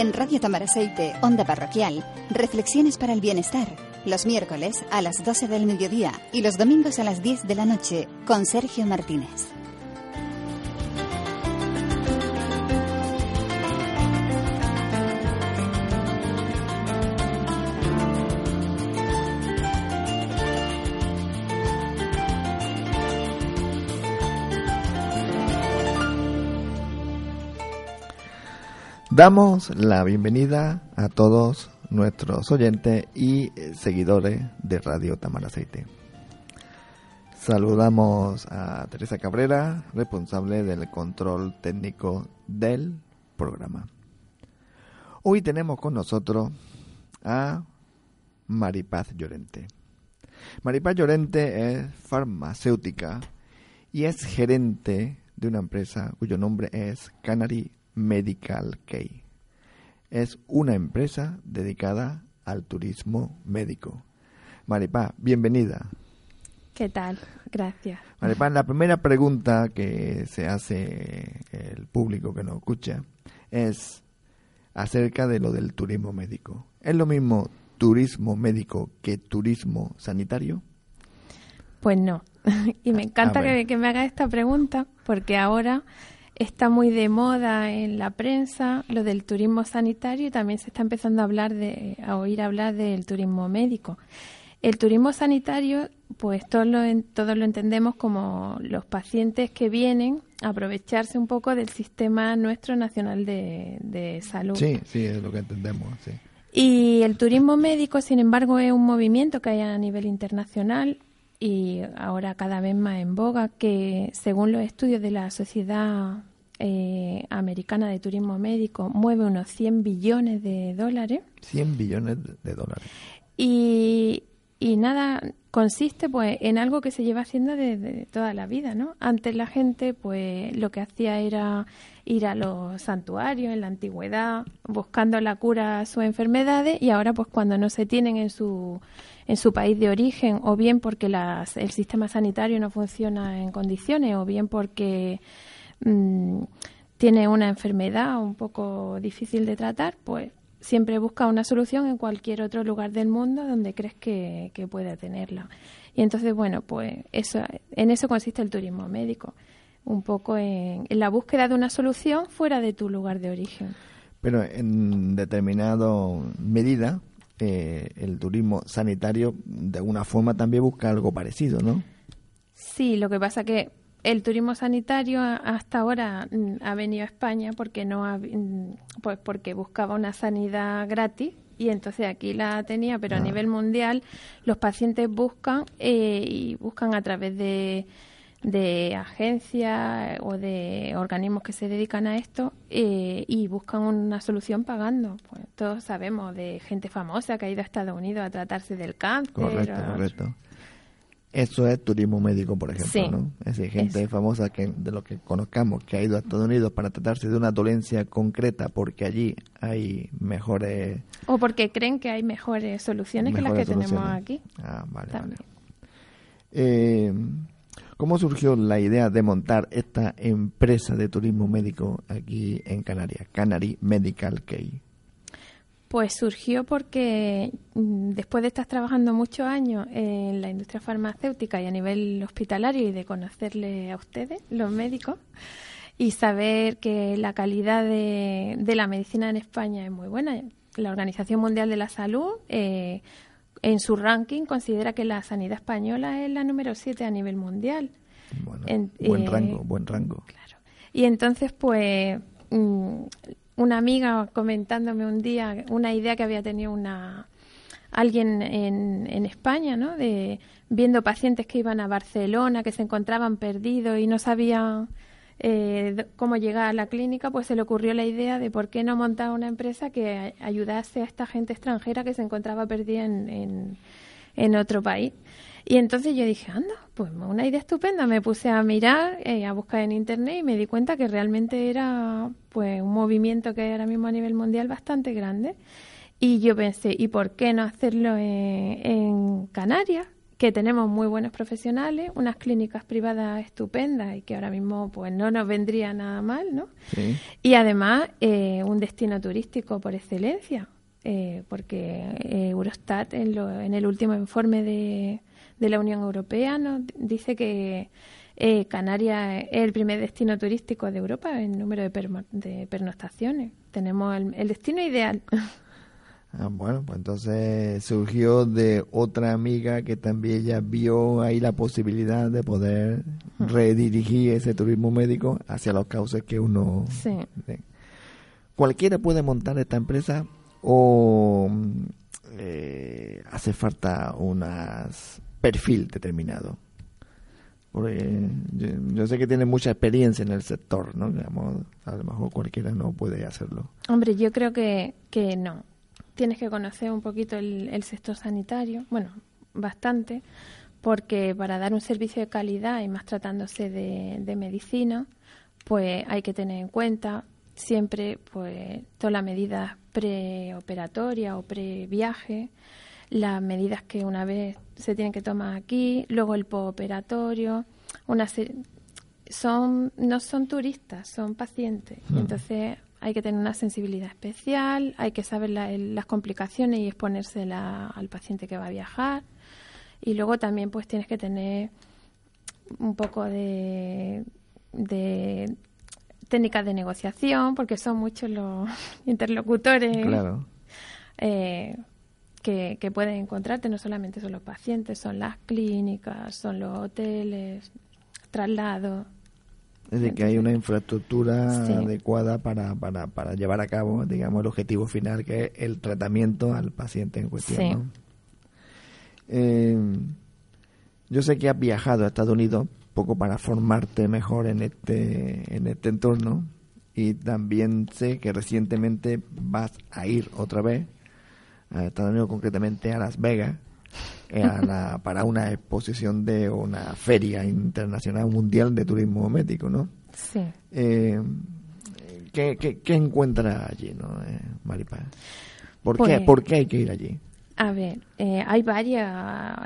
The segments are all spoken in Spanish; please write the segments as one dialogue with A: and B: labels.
A: En Radio Tamaraceite, Onda Parroquial, Reflexiones para el Bienestar. Los miércoles a las 12 del mediodía y los domingos a las 10 de la noche con Sergio Martínez.
B: Damos la bienvenida a todos nuestros oyentes y eh, seguidores de Radio Tamaraceite. Saludamos a Teresa Cabrera, responsable del control técnico del programa. Hoy tenemos con nosotros a Maripaz Llorente. Maripaz Llorente es farmacéutica y es gerente de una empresa cuyo nombre es Canary Medical Key. Es una empresa dedicada al turismo médico. Maripá, bienvenida.
C: ¿Qué tal? Gracias.
B: Maripá, la primera pregunta que se hace el público que nos escucha es acerca de lo del turismo médico. ¿Es lo mismo turismo médico que turismo sanitario?
C: Pues no. y me encanta que, que, me haga esta pregunta porque ahora está muy de moda en la prensa lo del turismo sanitario y también se está empezando a hablar de a oír hablar del turismo médico. El turismo sanitario, pues todos lo, todos lo entendemos como los pacientes que vienen a aprovecharse un poco del sistema nuestro nacional de, salud.
B: Sí, sí, es lo que entendemos, sí.
C: Y el turismo médico, sin embargo, es un movimiento que hay a nivel internacional y ahora cada vez más en boga, que según los estudios de la Sociedad eh, americana de turismo médico mueve unos 100 billones de dólares.
B: 100 billones de dólares.
C: Y, y nada, consiste pues en algo que se lleva haciendo desde toda la vida, ¿no? Antes la gente pues lo que hacía era ir a los santuarios en la antigüedad buscando la cura a sus enfermedades y ahora pues cuando no se tienen en su en su país de origen o bien porque las, el sistema sanitario no funciona en condiciones o bien porque Mm, tiene una enfermedad un poco difícil de tratar, pues siempre busca una solución en cualquier otro lugar del mundo donde crees que, que pueda tenerla. Y entonces, bueno, pues eso, en eso consiste el turismo médico, un poco en, la búsqueda de una solución fuera de tu lugar de origen.
B: Pero en determinada medida, eh, el turismo sanitario de alguna forma también busca algo parecido, ¿no?
C: Sí, lo que pasa que el turismo sanitario hasta ahora mm, ha venido a España porque no mm, pues porque buscaba una sanidad gratis y entonces aquí la tenía pero a ah. nivel mundial los pacientes buscan eh, y buscan a través de, de agencias o de organismos que se dedican a esto eh, y buscan una solución pagando. Pues todos sabemos de gente famosa que ha ido a Estados Unidos a tratarse del cáncer.
B: Correcto, correcto. Eso es turismo médico, por ejemplo, ¿no? Es decir, gente famosa que de lo que conozcamos que ha ido a Estados Unidos para tratarse de una dolencia concreta porque allí hay mejores...
C: O porque creen que hay mejores soluciones que las que tenemos aquí.
B: Ah, vale, eh, ¿Cómo surgió la idea de montar esta empresa de turismo médico aquí en Canarias, Canary Medical Key?
C: Pues surgió porque mm, después de estar trabajando muchos años en la industria farmacéutica y a nivel hospitalario y de conocerle a ustedes, los médicos, y saber que la calidad de, la medicina en España es muy buena. La Organización Mundial de la Salud, eh, en su ranking, considera que la sanidad española es la número 7 a nivel mundial.
B: buen eh, rango, buen rango.
C: Claro. Y entonces, pues, mm, una amiga comentándome un día una idea que había tenido una alguien en, en España, ¿no? De viendo pacientes que iban a Barcelona, que se encontraban perdidos y no sabían eh, cómo llegar a la clínica, pues se le ocurrió la idea de por qué no montar una empresa que ayudase a esta gente extranjera que se encontraba perdida en, en, en otro país. Y entonces yo dije, anda, pues una idea estupenda. Me puse a mirar, eh, a buscar en internet y me di cuenta que realmente era pues un movimiento que ahora mismo a nivel mundial bastante grande. Y yo pensé, ¿y por qué no hacerlo en, Canarias? que tenemos muy buenos profesionales, unas clínicas privadas estupendas y que ahora mismo pues no nos vendría nada mal, ¿no? Y además eh, un destino turístico por excelencia, eh, porque eh, Eurostat en, en, el último informe de, de la Unión Europea nos dice que Canarias es el primer destino turístico de Europa en número de, de pernoctaciones. Tenemos el destino ideal.
B: Ah, bueno, pues entonces surgió de otra amiga que también ya vio ahí la posibilidad de poder redirigir ese turismo médico hacia los cauces que uno... Sí. ¿Cualquiera puede montar esta empresa o eh, hace falta un perfil determinado? Porque yo, sé que tiene mucha experiencia en el sector, ¿no? a lo mejor cualquiera no puede hacerlo.
C: Hombre, yo creo que, que no tienes que conocer un poquito el, sector sanitario, bueno, bastante, porque para dar un servicio de calidad y más tratándose de, medicina, pues hay que tener en cuenta siempre pues todas las medidas preoperatorias o previaje, las medidas que una vez se tienen que tomar aquí, luego el postoperatorio, una son no son turistas, son pacientes. Entonces hay que tener una sensibilidad especial, hay que saber las complicaciones y exponerse al paciente que va a viajar. Y luego también pues tienes que tener un poco de, técnicas de negociación, porque son muchos los interlocutores eh, que, que pueden encontrarte, no solamente son los pacientes, son las clínicas, son los hoteles, traslados.
B: Es decir, que hay una infraestructura adecuada para, para, para, llevar a cabo, digamos, el objetivo final, que es el tratamiento al paciente en cuestión. Eh, yo sé que has viajado a Estados Unidos poco para formarte mejor en este, en este entorno y también sé que recientemente vas a ir otra vez a Estados Unidos, concretamente a Las Vegas, eh, para una exposición de una feria internacional mundial de turismo médico, ¿no?
C: Sí.
B: Eh, ¿qué, qué, encuentra allí, no, eh, Maripaz? ¿Por, qué, pues ¿Por qué hay que ir allí?
C: A ver, eh, hay varios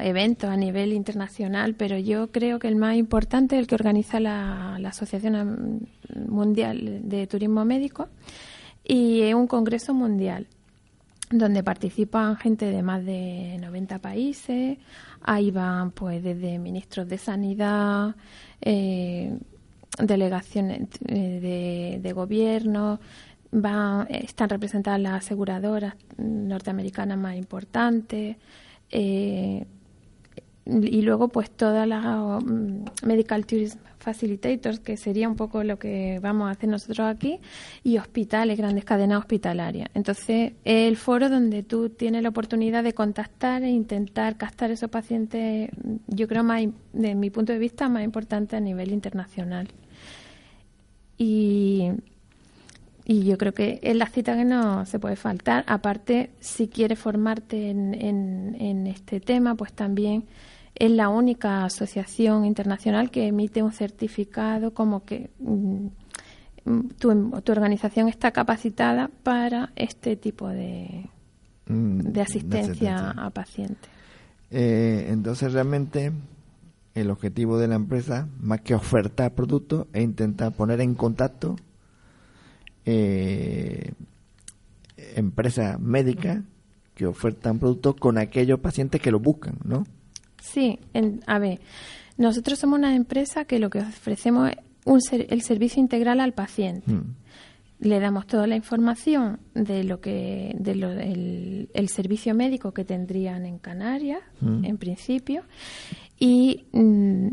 C: eventos a nivel internacional, pero yo creo que el más importante es el que organiza la, Asociación Mundial de Turismo Médico y es un congreso mundial donde participan gente de más de 90 países. Ahí van pues desde ministros de sanidad, eh, delegaciones eh, de, gobierno, van, están representadas las aseguradoras norteamericanas más importantes. Eh, y luego pues todas las mm, medical tourism facilitators que sería un poco lo que vamos a hacer nosotros aquí y hospitales grandes cadenas hospitalarias entonces es el foro donde tú tienes la oportunidad de contactar e intentar captar esos pacientes yo creo más de mi punto de vista más importante a nivel internacional y y yo creo que es la cita que no se puede faltar. Aparte, si quieres formarte en, en, en este tema, pues también es la única asociación internacional que emite un certificado como que mm, tu, organización está capacitada para este tipo de, mm, de, asistencia, a pacientes.
B: Eh, entonces, realmente, el objetivo de la empresa, más que ofertar productos, es intentar poner en contacto eh, empresas médicas que ofertan productos con aquellos pacientes que lo buscan, ¿no?
C: Sí, a ver, nosotros somos una empresa que lo que ofrecemos es un el servicio integral al paciente. Mm. Le damos toda la información de lo que de lo, el, servicio médico que tendrían en Canarias, mm. en principio, y, mm,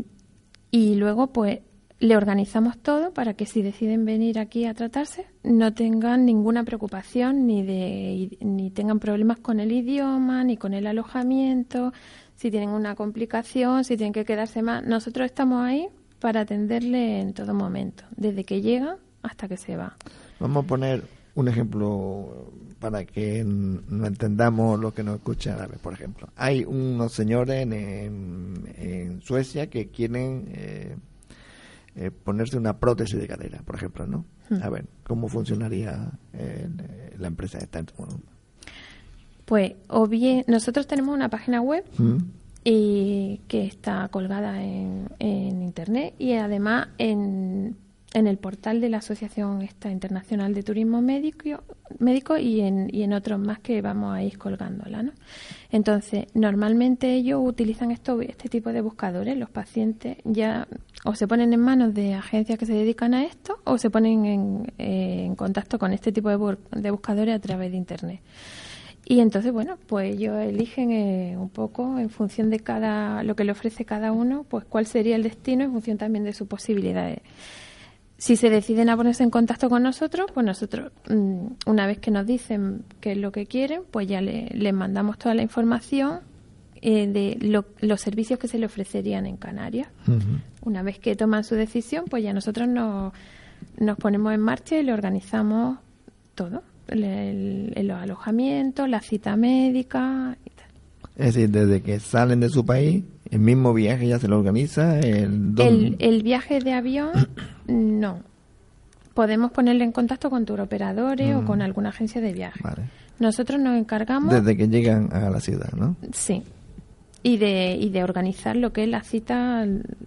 C: y luego pues le organizamos todo para que si deciden venir aquí a tratarse no tengan ninguna preocupación ni de ni tengan problemas con el idioma ni con el alojamiento si tienen una complicación, si tienen que quedarse más. Nosotros estamos ahí para atenderle en todo momento, desde que llega hasta que se va.
B: Vamos a poner un ejemplo para que no entendamos lo que nos escuchan. A ver, por ejemplo, hay unos señores en, en, Suecia que quieren eh, eh, ponerse una prótesis de cadera, por ejemplo, ¿no? Hmm. A ver, ¿cómo funcionaría eh, la empresa esta?
C: Pues, o bien, nosotros tenemos una página web, mm. y que está colgada en, en internet y además en en el portal de la Asociación esta Internacional de Turismo Médico, médico y, en, y en otros más que vamos a ir colgándola. ¿no? Entonces, normalmente ellos utilizan esto, este tipo de buscadores. Los pacientes ya o se ponen en manos de agencias que se dedican a esto o se ponen en, eh, en contacto con este tipo de, de, buscadores a través de Internet. Y entonces, bueno, pues ellos eligen eh, un poco en función de cada lo que le ofrece cada uno, pues cuál sería el destino en función también de sus posibilidades. Si se deciden a ponerse en contacto con nosotros, pues nosotros, mm, una vez que nos dicen qué es lo que quieren, pues ya les mandamos toda la información eh, de los servicios que se le ofrecerían en Canarias. Una vez que toman su decisión, pues ya nosotros nos, nos ponemos en marcha y le organizamos todo. El, los alojamientos, la cita médica y tal.
B: Es decir, desde que salen de su país ¿El mismo viaje ya se lo organiza?
C: ¿El, el, viaje de avión, no. Podemos ponerle en contacto con turoperadores o mm. con alguna agencia de viaje. Nosotros nos encargamos...
B: Desde que llegan a la ciudad, ¿no?
C: Sí. Y de, y de organizar lo que es la cita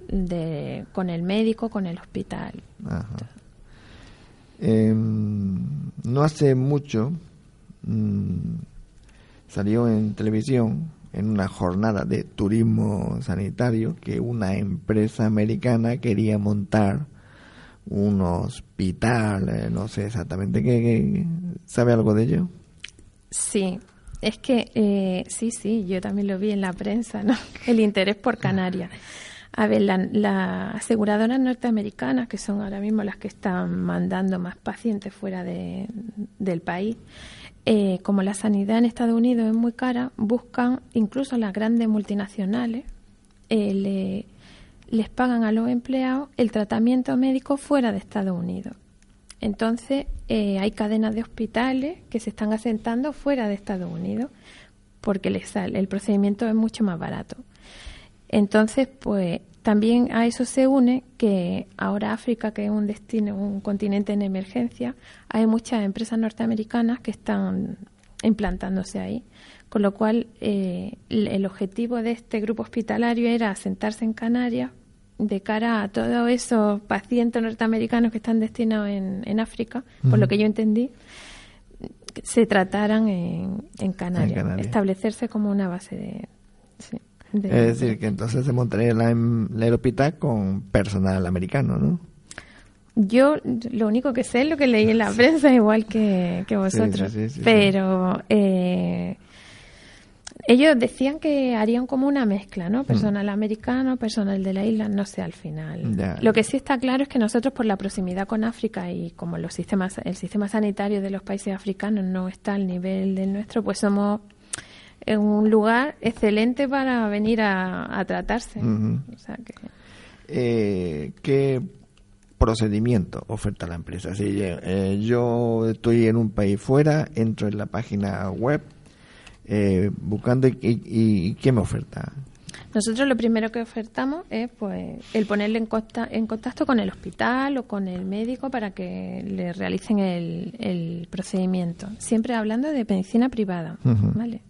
C: de, con el médico, con el hospital.
B: Em, no hace mucho mm, salió en televisión en una jornada de turismo sanitario que una empresa americana quería montar un hospital, eh, no sé exactamente qué, ¿sabe algo de ello?
C: Sí, es que eh, sí, sí, yo también lo vi en la prensa, ¿no? El interés por Canarias. A ver, las la aseguradoras norteamericanas, que son ahora mismo las que están mandando más pacientes fuera de, del país, eh, como la sanidad en Estados Unidos es muy cara, buscan incluso las grandes multinacionales, eh, les pagan a los empleados el tratamiento médico fuera de Estados Unidos. Entonces, eh, hay cadenas de hospitales que se están asentando fuera de Estados Unidos porque les sale, el procedimiento es mucho más barato. Entonces, pues también a eso se une que ahora África, que es un destino, un continente en emergencia, hay muchas empresas norteamericanas que están implantándose ahí. Con lo cual, eh, el objetivo de este grupo hospitalario era asentarse en Canarias de cara a todos esos pacientes norteamericanos que están destinados en, África, por lo que yo entendí, se trataran en, Canarias, establecerse como una base de...
B: Es decir, que entonces se montaría la, el hospital con personal americano, ¿no?
C: Yo lo único que sé es lo que leí en la prensa, igual que, vosotros. Pero eh, ellos decían que harían como una mezcla, ¿no? Mm. Personal americano, personal de la isla, no sé al final. Lo que sí está claro es que nosotros por la proximidad con África y como los sistemas, el sistema sanitario de los países africanos no está al nivel del nuestro, pues somos un lugar excelente para venir a, tratarse.
B: Eh, ¿Qué procedimiento oferta la empresa? Si eh, yo estoy en un país fuera, entro en la página web eh, buscando y, ¿qué me oferta?
C: Nosotros lo primero que ofertamos es pues el ponerle en, en contacto con el hospital o con el médico para que le realicen el, procedimiento. Siempre hablando de medicina privada, ¿vale?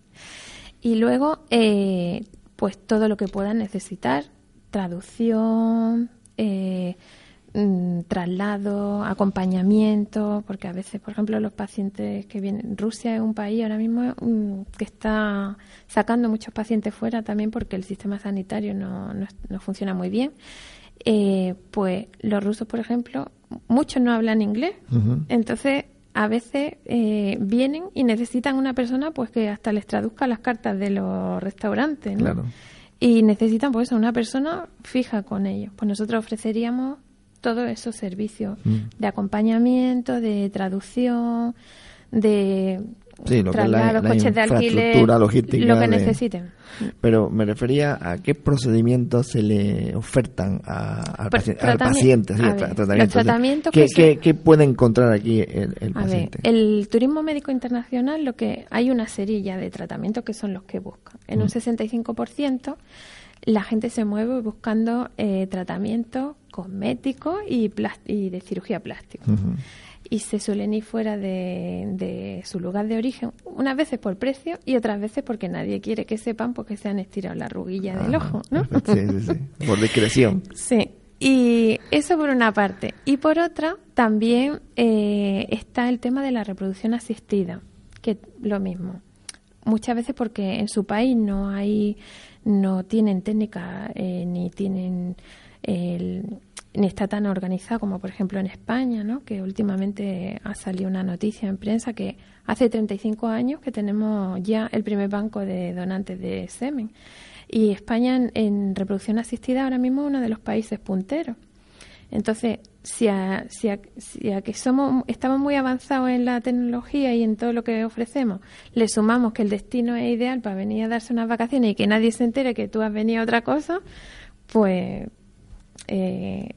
C: Y luego, eh, pues todo lo que puedan necesitar, traducción, eh, mm, traslado, acompañamiento, porque a veces, por ejemplo, los pacientes que vienen, Rusia es un país ahora mismo mm, que está sacando muchos pacientes fuera también porque el sistema sanitario no, no, funciona muy bien. Eh, pues los rusos, por ejemplo, muchos no hablan inglés, entonces a veces eh, vienen y necesitan una persona pues que hasta les traduzca las cartas de los restaurantes, ¿no? Y necesitan pues una persona fija con ellos. Pues nosotros ofreceríamos todos esos servicios mm. de acompañamiento, de traducción, de
B: Sí, lo que es la, coches de alquiler, logística.
C: Lo que necesiten.
B: Pero me refería a qué procedimientos se le ofertan a, pues al, paciente.
C: tratamiento.
B: ¿Qué, puede encontrar aquí el, paciente?
C: el turismo médico internacional, lo que hay una serilla de tratamientos que son los que buscan. En un 65% mm. la gente se mueve buscando eh, tratamientos cosméticos y, y de cirugía plástica. y se suelen ir fuera de, de, su lugar de origen, unas veces por precio y otras veces porque nadie quiere que sepan porque se han estirado la ruguilla del ojo, ¿no?
B: Sí, sí, sí. Por discreción.
C: sí. Y eso por una parte. Y por otra, también eh, está el tema de la reproducción asistida, que lo mismo. Muchas veces porque en su país no hay, no tienen técnica eh, ni tienen el, ni está tan organizado como por ejemplo en España, ¿no? que últimamente ha salido una noticia en prensa que hace 35 años que tenemos ya el primer banco de donantes de semen. Y España en, reproducción asistida ahora mismo es uno de los países punteros. Entonces, si a, si, que somos, estamos muy avanzados en la tecnología y en todo lo que ofrecemos, le sumamos que el destino es ideal para venir a darse unas vacaciones y que nadie se entere que tú has venido a otra cosa, pues eh,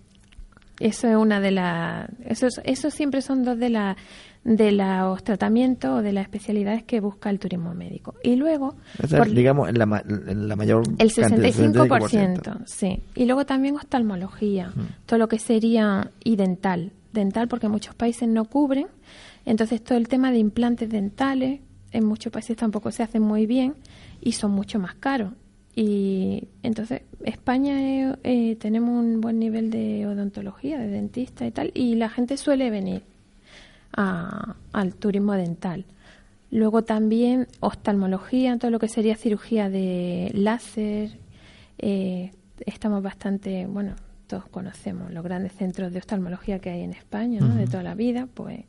C: eso es una de las. Esos, esos siempre son dos de, la, de los tratamientos o de las especialidades que busca el turismo médico. Y luego.
B: digamos, en la, mayor.
C: El 65%, sí. Y luego también oftalmología, todo lo que sería. y dental. Dental, porque muchos países no cubren. Entonces, todo el tema de implantes dentales, en muchos países tampoco se hacen muy bien y son mucho más caros. Y entonces, España eh, tenemos un buen nivel de odontología, de dentista y tal, y la gente suele venir al turismo dental. Luego también oftalmología, todo lo que sería cirugía de láser. Eh, estamos bastante, bueno, todos conocemos los grandes centros de oftalmología que hay en España, ¿no? De toda la vida, pues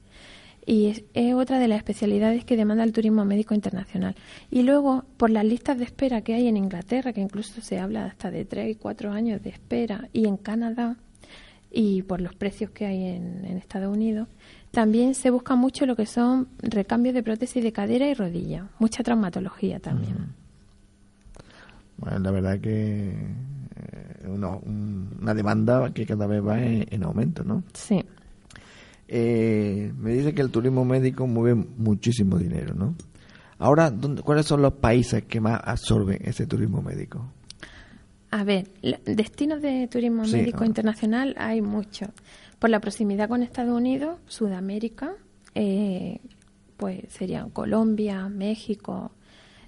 C: y es, otra de las especialidades que demanda el turismo médico internacional. Y luego, por las listas de espera que hay en Inglaterra, que incluso se habla hasta de tres y cuatro años de espera, y en Canadá, y por los precios que hay en, Estados Unidos, también se busca mucho lo que son recambios de prótesis de cadera y rodilla, mucha traumatología también.
B: Bueno, la verdad que eh, una demanda que cada vez va en aumento, ¿no?
C: Sí.
B: Eh, me dice que el turismo médico mueve muchísimo dinero, ¿no? Ahora, ¿cuáles son los países que más absorben ese turismo médico?
C: A ver, destinos de turismo médico internacional hay muchos. Por la proximidad con Estados Unidos, Sudamérica, eh, pues serían Colombia, México,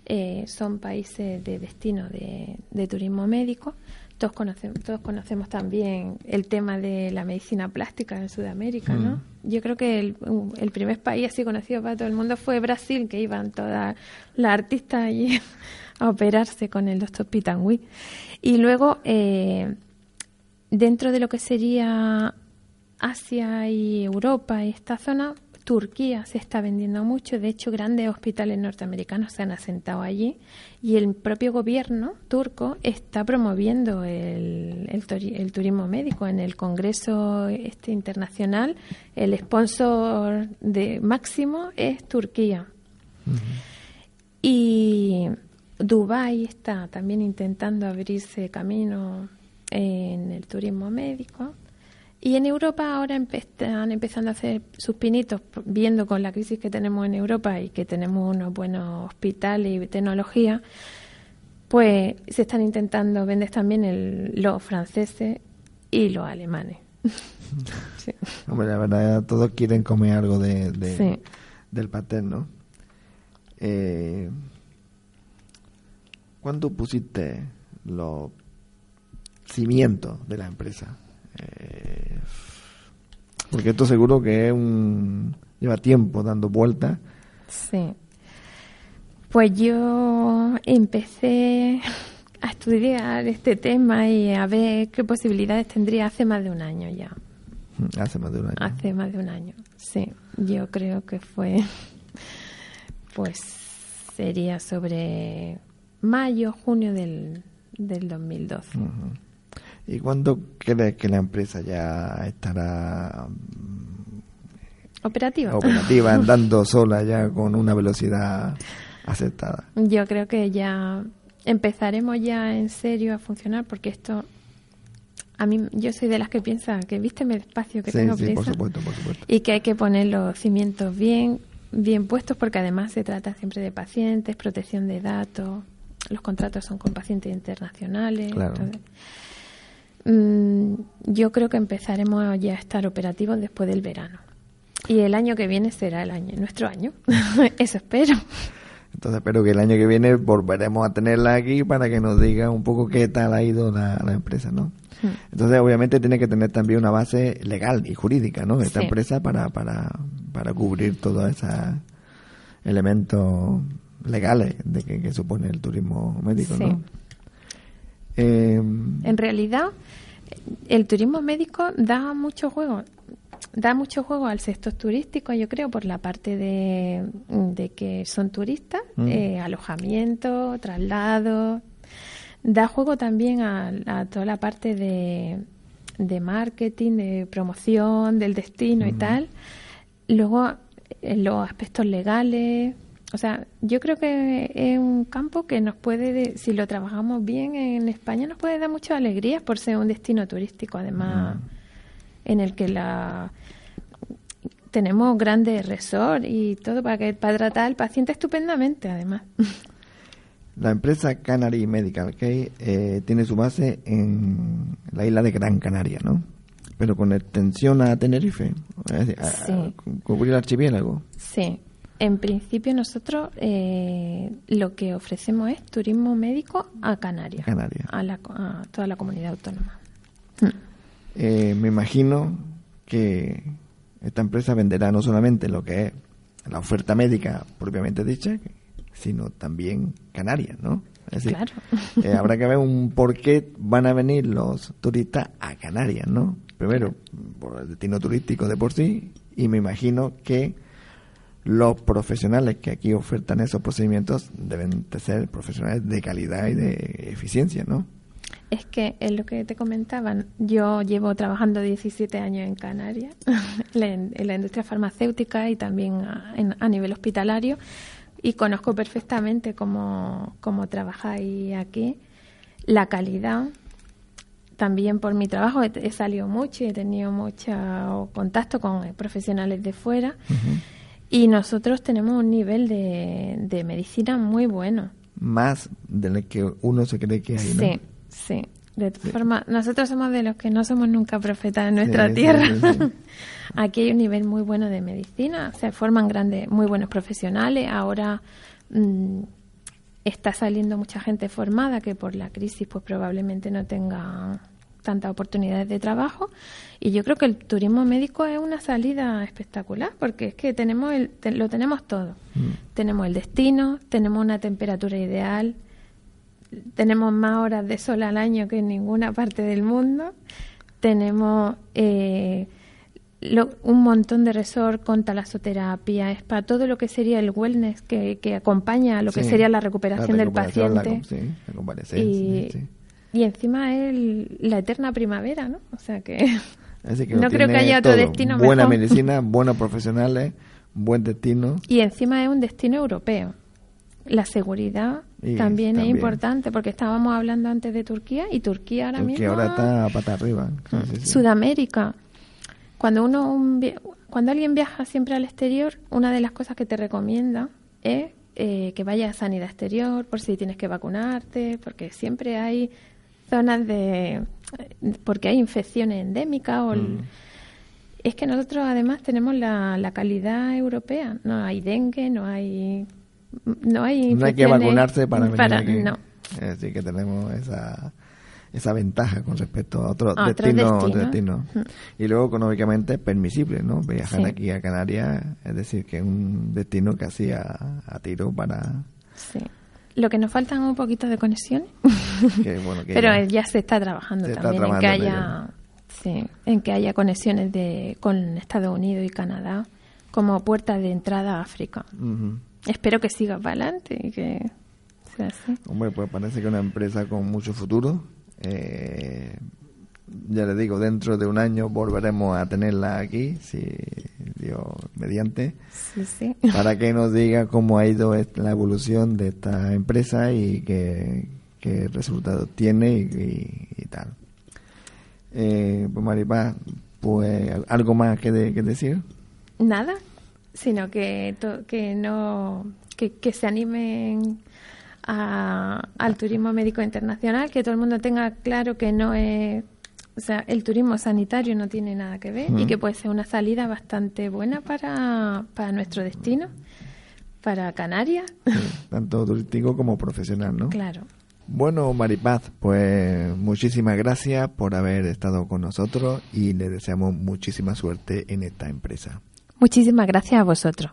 C: eh, son países de destino de, de turismo médico. Todos conocemos, todos conocemos también el tema de la medicina plástica en Sudamérica, ¿no? Mm. Yo creo que el, primer país así conocido para todo el mundo fue Brasil, que iban todas las artistas allí a operarse con el doctor Pitangui. Y luego, eh, dentro de lo que sería Asia y Europa y esta zona, Turquía se está vendiendo mucho, de hecho grandes hospitales norteamericanos se han asentado allí y el propio gobierno turco está promoviendo el, el, turismo médico en el Congreso este internacional. El sponsor de máximo es Turquía. Y Dubái está también intentando abrirse camino en el turismo médico. Y en Europa ahora están empezando a hacer sus pinitos, viendo con la crisis que tenemos en Europa y que tenemos unos buenos hospitales y tecnología, pues se están intentando vender también el, los franceses y los alemanes.
B: Hombre, la verdad, todos quieren comer algo de, del pastel, ¿no? Eh, ¿Cuándo pusiste los cimientos de la empresa? Eh, porque esto seguro que es un, lleva tiempo dando vueltas.
C: Sí. Pues yo empecé a estudiar este tema y a ver qué posibilidades tendría hace más de un año ya.
B: Mm, hace más de un año.
C: Hace más de un año, sí. Yo creo que fue, pues sería sobre mayo, junio del, del 2012.
B: ¿Y cuándo crees que la empresa ya estará mm,
C: operativa?
B: Operativa, andando sola ya con una velocidad aceptada.
C: Yo creo que ya empezaremos ya en serio a funcionar porque esto a mí yo soy de las que piensa que vísteme despacio que tengo
B: sí, por supuesto, por supuesto.
C: y que hay que poner los cimientos bien bien puestos porque además se trata siempre de pacientes protección de datos los contratos son con pacientes internacionales
B: claro.
C: Mm, yo creo que empezaremos ya a estar operativos después del verano. Y el año que viene será el año, nuestro año. Eso espero.
B: Entonces espero que el año que viene volveremos a tenerla aquí para que nos diga un poco qué tal ha ido la, empresa, ¿no? Hmm. Entonces obviamente tiene que tener también una base legal y jurídica, ¿no? Esta empresa para, para, para cubrir todos esos elementos legales de que, supone el turismo médico, ¿no?
C: Eh, en realidad, el turismo médico da mucho juego da mucho juego al sector turístico, yo creo, por la parte de, que son turistas, mm. eh, alojamiento, traslado. Da juego también a, toda la parte de, de, marketing, de promoción, del destino y tal. Luego, en los aspectos legales. O sea, yo creo que es un campo que nos puede, si lo trabajamos bien en España, nos puede dar muchas alegrías por ser un destino turístico, además. Mm en el que la tenemos grandes resorts y todo para que para tratar al paciente estupendamente además.
B: La empresa Canary Medical Care eh, tiene su base en la isla de Gran Canaria, ¿no? Pero con extensión a Tenerife, cubrir el archipiélago.
C: Sí, en principio nosotros eh, lo que ofrecemos es turismo médico a Canarias,
B: Canarias.
C: A, a toda la comunidad autónoma.
B: Eh, me imagino que esta empresa venderá no solamente lo que es la oferta médica propiamente dicha, sino también Canarias, ¿no?
C: Es decir, claro.
B: Eh, habrá que ver un por qué van a venir los turistas a Canarias, ¿no? Primero, por el destino turístico de por sí, y me imagino que los profesionales que aquí ofertan esos procedimientos deben de ser profesionales de calidad y de eficiencia, ¿no?
C: Es que es lo que te comentaban. Yo llevo trabajando 17 años en Canarias, en, la industria farmacéutica y también a, nivel hospitalario, y conozco perfectamente cómo, cómo trabajáis aquí. La calidad, también por mi trabajo he, salido mucho y he tenido mucho contacto con profesionales de fuera. Y nosotros tenemos un nivel de, de medicina muy bueno.
B: Más del que uno se cree que hay, ¿no?
C: Sí, Sí, de todas formas, nosotros somos de los que no somos nunca profetas en nuestra tierra. Aquí hay un nivel muy bueno de medicina, se forman grandes, muy buenos profesionales. Ahora mm, está saliendo mucha gente formada que por la crisis pues probablemente no tenga tantas oportunidades de trabajo y yo creo que el turismo médico es una salida espectacular porque es que tenemos el, lo tenemos todo mm. tenemos el destino tenemos una temperatura ideal tenemos más horas de sol al año que en ninguna parte del mundo. Tenemos eh, un montón de resort con talasoterapia, spa, todo lo que sería el wellness que, que acompaña a lo que sería la recuperación, del paciente. y, y, encima es la eterna primavera, ¿no? O sea que, no creo que haya otro destino
B: Buena medicina, buenos profesionales, buen destino.
C: Y encima es un destino europeo. La seguridad también, es importante porque estábamos hablando antes de Turquía y Turquía ahora
B: Turquía ahora está a pata arriba.
C: Sudamérica. Cuando uno cuando alguien viaja siempre al exterior, una de las cosas que te recomienda es eh, que vayas a sanidad exterior por si tienes que vacunarte, porque siempre hay zonas de porque hay infecciones endémicas o mm. es que nosotros además tenemos la, la calidad europea, no hay dengue, no hay no hay
B: no hay que vacunarse para, venir aquí. No. Así que tenemos esa esa ventaja con respecto a otros destinos. Y luego económicamente es permisible, ¿no? Viajar aquí a Canarias, es decir, que es un destino casi a, a tiro para...
C: Sí. Lo que nos faltan un poquito de conexión, pero ya, se está trabajando también en que haya, sí, en que haya conexiones de, con Estados Unidos y Canadá como puerta de entrada a África. Espero que siga para adelante y que sea así.
B: Hombre, pues parece que una empresa con mucho futuro. Eh, ya le digo, dentro de un año volveremos a tenerla aquí, si Dios mediante,
C: sí, sí.
B: para que nos diga cómo ha ido la evolución de esta empresa y qué, qué resultados tiene y, tal. Eh, pues Maripaz, pues algo más que, que decir.
C: Nada, sino que, que no que, se animen al turismo médico internacional, que todo el mundo tenga claro que no es o sea, el turismo sanitario no tiene nada que ver y que puede ser una salida bastante buena para, para nuestro destino, para Canarias.
B: tanto turístico como profesional, ¿no?
C: Claro.
B: Bueno, Maripaz, pues muchísimas gracias por haber estado con nosotros y le deseamos muchísima suerte en esta empresa.
C: Muchísimas gracias a vosotros.